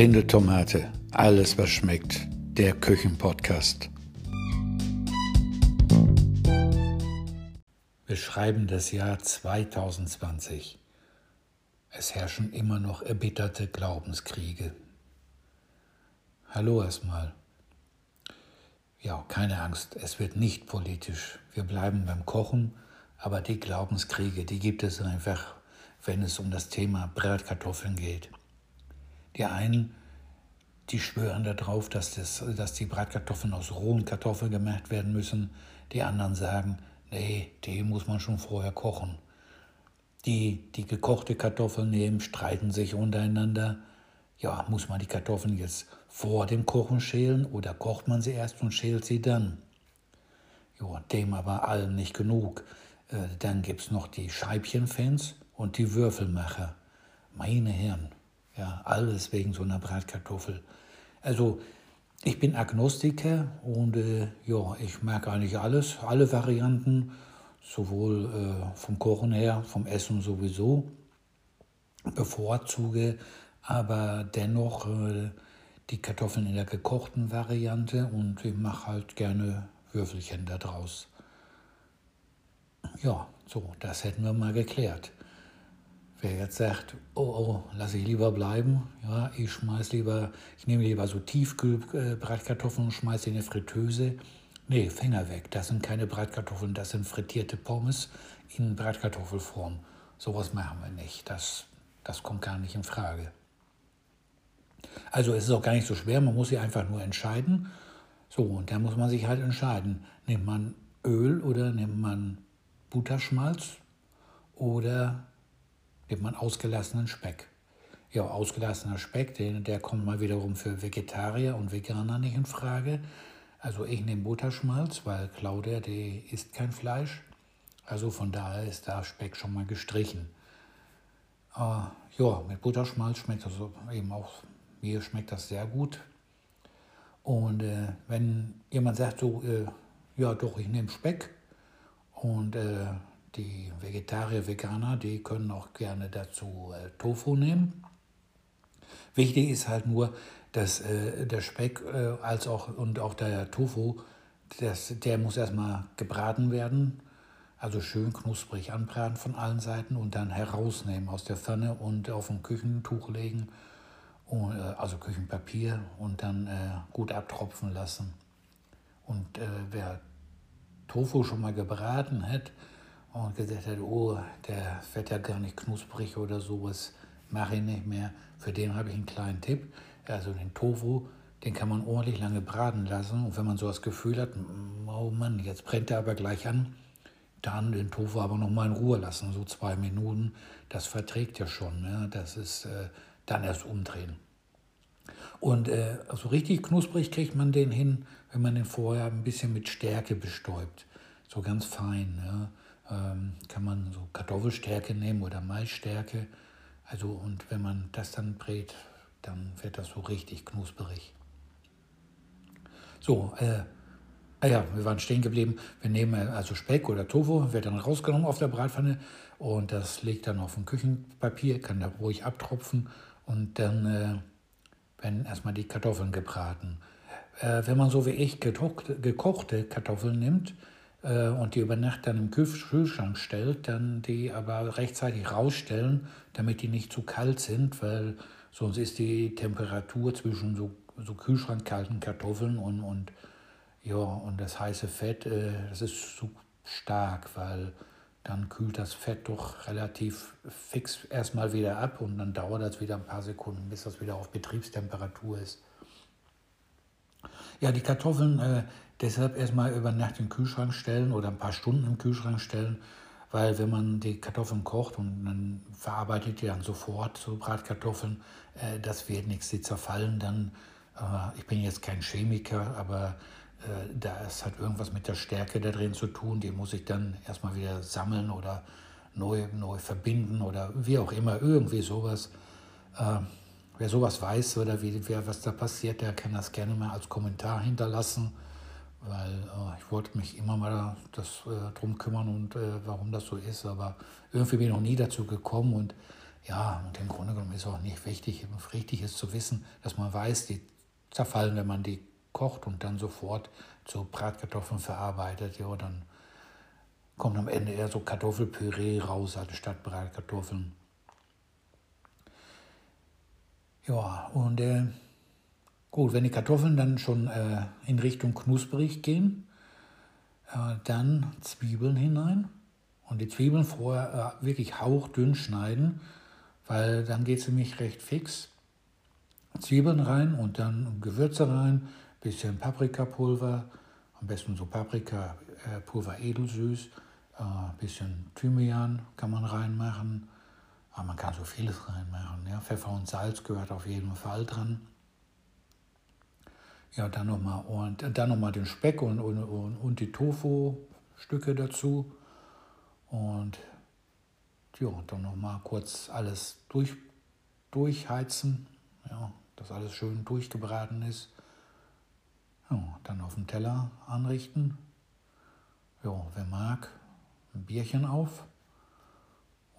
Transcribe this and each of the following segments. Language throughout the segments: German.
Blinde Tomate, alles was schmeckt. Der Küchenpodcast. Wir schreiben das Jahr 2020. Es herrschen immer noch erbitterte Glaubenskriege. Hallo erstmal. Ja, keine Angst, es wird nicht politisch. Wir bleiben beim Kochen, aber die Glaubenskriege, die gibt es einfach, wenn es um das Thema Bratkartoffeln geht. Die einen, die schwören darauf, dass, das, dass die Bratkartoffeln aus rohen Kartoffeln gemacht werden müssen. Die anderen sagen, nee, die muss man schon vorher kochen. Die, die gekochte Kartoffeln nehmen, streiten sich untereinander. Ja, muss man die Kartoffeln jetzt vor dem Kochen schälen oder kocht man sie erst und schält sie dann? Ja, dem aber allen nicht genug. Äh, dann gibt es noch die Scheibchenfans und die Würfelmacher. Meine Herren, ja, alles wegen so einer Bratkartoffel. Also ich bin Agnostiker und äh, ja, ich mag eigentlich alles, alle Varianten, sowohl äh, vom Kochen her, vom Essen sowieso, bevorzuge aber dennoch äh, die Kartoffeln in der gekochten Variante und ich mache halt gerne Würfelchen daraus. Ja, so, das hätten wir mal geklärt. Wer jetzt sagt, oh, oh, lasse ich lieber bleiben, ja, ich schmeiß lieber, ich nehme lieber so Tiefkühlbratkartoffeln und schmeiße in eine Fritteuse. Nee, Finger weg, das sind keine Bratkartoffeln, das sind frittierte Pommes in Bratkartoffelform. Sowas machen wir nicht, das, das kommt gar nicht in Frage. Also es ist auch gar nicht so schwer, man muss sich einfach nur entscheiden. So, und da muss man sich halt entscheiden. Nimmt man Öl oder nimmt man Butterschmalz oder nimmt man ausgelassenen Speck. Ja, ausgelassener Speck, der, der kommt mal wiederum für Vegetarier und Veganer nicht in Frage. Also ich nehme Butterschmalz, weil Claudia, die isst kein Fleisch. Also von daher ist da Speck schon mal gestrichen. Äh, ja, mit Butterschmalz schmeckt das eben auch, mir schmeckt das sehr gut. Und äh, wenn jemand sagt so, äh, ja doch, ich nehme Speck und äh, die Vegetarier, Veganer, die können auch gerne dazu äh, Tofu nehmen. Wichtig ist halt nur, dass äh, der Speck äh, als auch und auch der Tofu, das, der muss erstmal gebraten werden, also schön knusprig anbraten von allen Seiten und dann herausnehmen aus der Pfanne und auf ein Küchentuch legen, und, äh, also Küchenpapier und dann äh, gut abtropfen lassen. Und äh, wer Tofu schon mal gebraten hat, und gesagt hat, oh, der wird ja gar nicht knusprig oder sowas, mache ich nicht mehr. Für den habe ich einen kleinen Tipp. Also den Tofu, den kann man ordentlich lange braten lassen. Und wenn man so das Gefühl hat, oh Mann, jetzt brennt er aber gleich an, dann den Tofu aber noch mal in Ruhe lassen, so zwei Minuten. Das verträgt ja schon. Ne? Das ist äh, dann erst umdrehen. Und äh, so richtig knusprig kriegt man den hin, wenn man den vorher ein bisschen mit Stärke bestäubt. So ganz fein. Ja? Ähm, kann man so Kartoffelstärke nehmen oder Maisstärke. Also und wenn man das dann brät, dann wird das so richtig knusperig. So, äh, ah ja, wir waren stehen geblieben. Wir nehmen also Speck oder Tofu, wird dann rausgenommen auf der Bratpfanne und das legt dann auf ein Küchenpapier, kann da ruhig abtropfen und dann äh, werden erstmal die Kartoffeln gebraten. Äh, wenn man so wie ich gekochte Kartoffeln nimmt, äh, und die über Nacht dann im Kühlschrank stellt, dann die aber rechtzeitig rausstellen, damit die nicht zu kalt sind, weil sonst ist die Temperatur zwischen so, so kühlschrankkalten Kartoffeln und, und, ja, und das heiße Fett, äh, das ist zu stark, weil dann kühlt das Fett doch relativ fix erstmal wieder ab und dann dauert das wieder ein paar Sekunden, bis das wieder auf Betriebstemperatur ist. Ja, die Kartoffeln, äh, Deshalb erstmal über Nacht im Kühlschrank stellen oder ein paar Stunden im Kühlschrank stellen, weil wenn man die Kartoffeln kocht und dann verarbeitet die dann sofort so Bratkartoffeln, äh, das wird nichts, sie zerfallen dann. Äh, ich bin jetzt kein Chemiker, aber äh, da ist halt irgendwas mit der Stärke da drin zu tun, die muss ich dann erstmal wieder sammeln oder neu, neu verbinden oder wie auch immer, irgendwie sowas. Wer sowas weiß oder wie, wer, was da passiert, der kann das gerne mal als Kommentar hinterlassen weil äh, ich wollte mich immer mal das, äh, drum kümmern und äh, warum das so ist, aber irgendwie bin ich noch nie dazu gekommen und Ja, und im Grunde genommen ist auch nicht wichtig. Richtig ist zu wissen, dass man weiß, die zerfallen, wenn man die kocht und dann sofort zu Bratkartoffeln verarbeitet. Ja, dann kommt am Ende eher so Kartoffelpüree raus, anstatt Bratkartoffeln. Ja, und äh, gut, wenn die Kartoffeln dann schon äh, in Richtung knusprig gehen, äh, dann Zwiebeln hinein und die Zwiebeln vorher äh, wirklich hauchdünn schneiden, weil dann geht es nämlich recht fix. Zwiebeln rein und dann Gewürze rein, bisschen Paprikapulver, am besten so Paprikapulver äh, edelsüß, äh, bisschen Thymian kann man reinmachen, aber man kann so vieles reinmachen. Ja. Pfeffer und Salz gehört auf jeden Fall dran. Ja, dann nochmal noch den Speck und, und, und, und die Tofu-Stücke dazu. Und ja, dann nochmal kurz alles durch, durchheizen, ja, dass alles schön durchgebraten ist. Ja, dann auf dem Teller anrichten. Ja, wer mag, ein Bierchen auf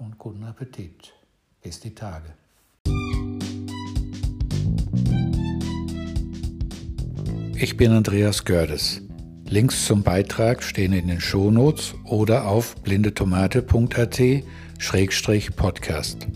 und guten Appetit. Bis die Tage. Ich bin Andreas Gördes. Links zum Beitrag stehen in den Shownotes oder auf blindetomate.at-podcast.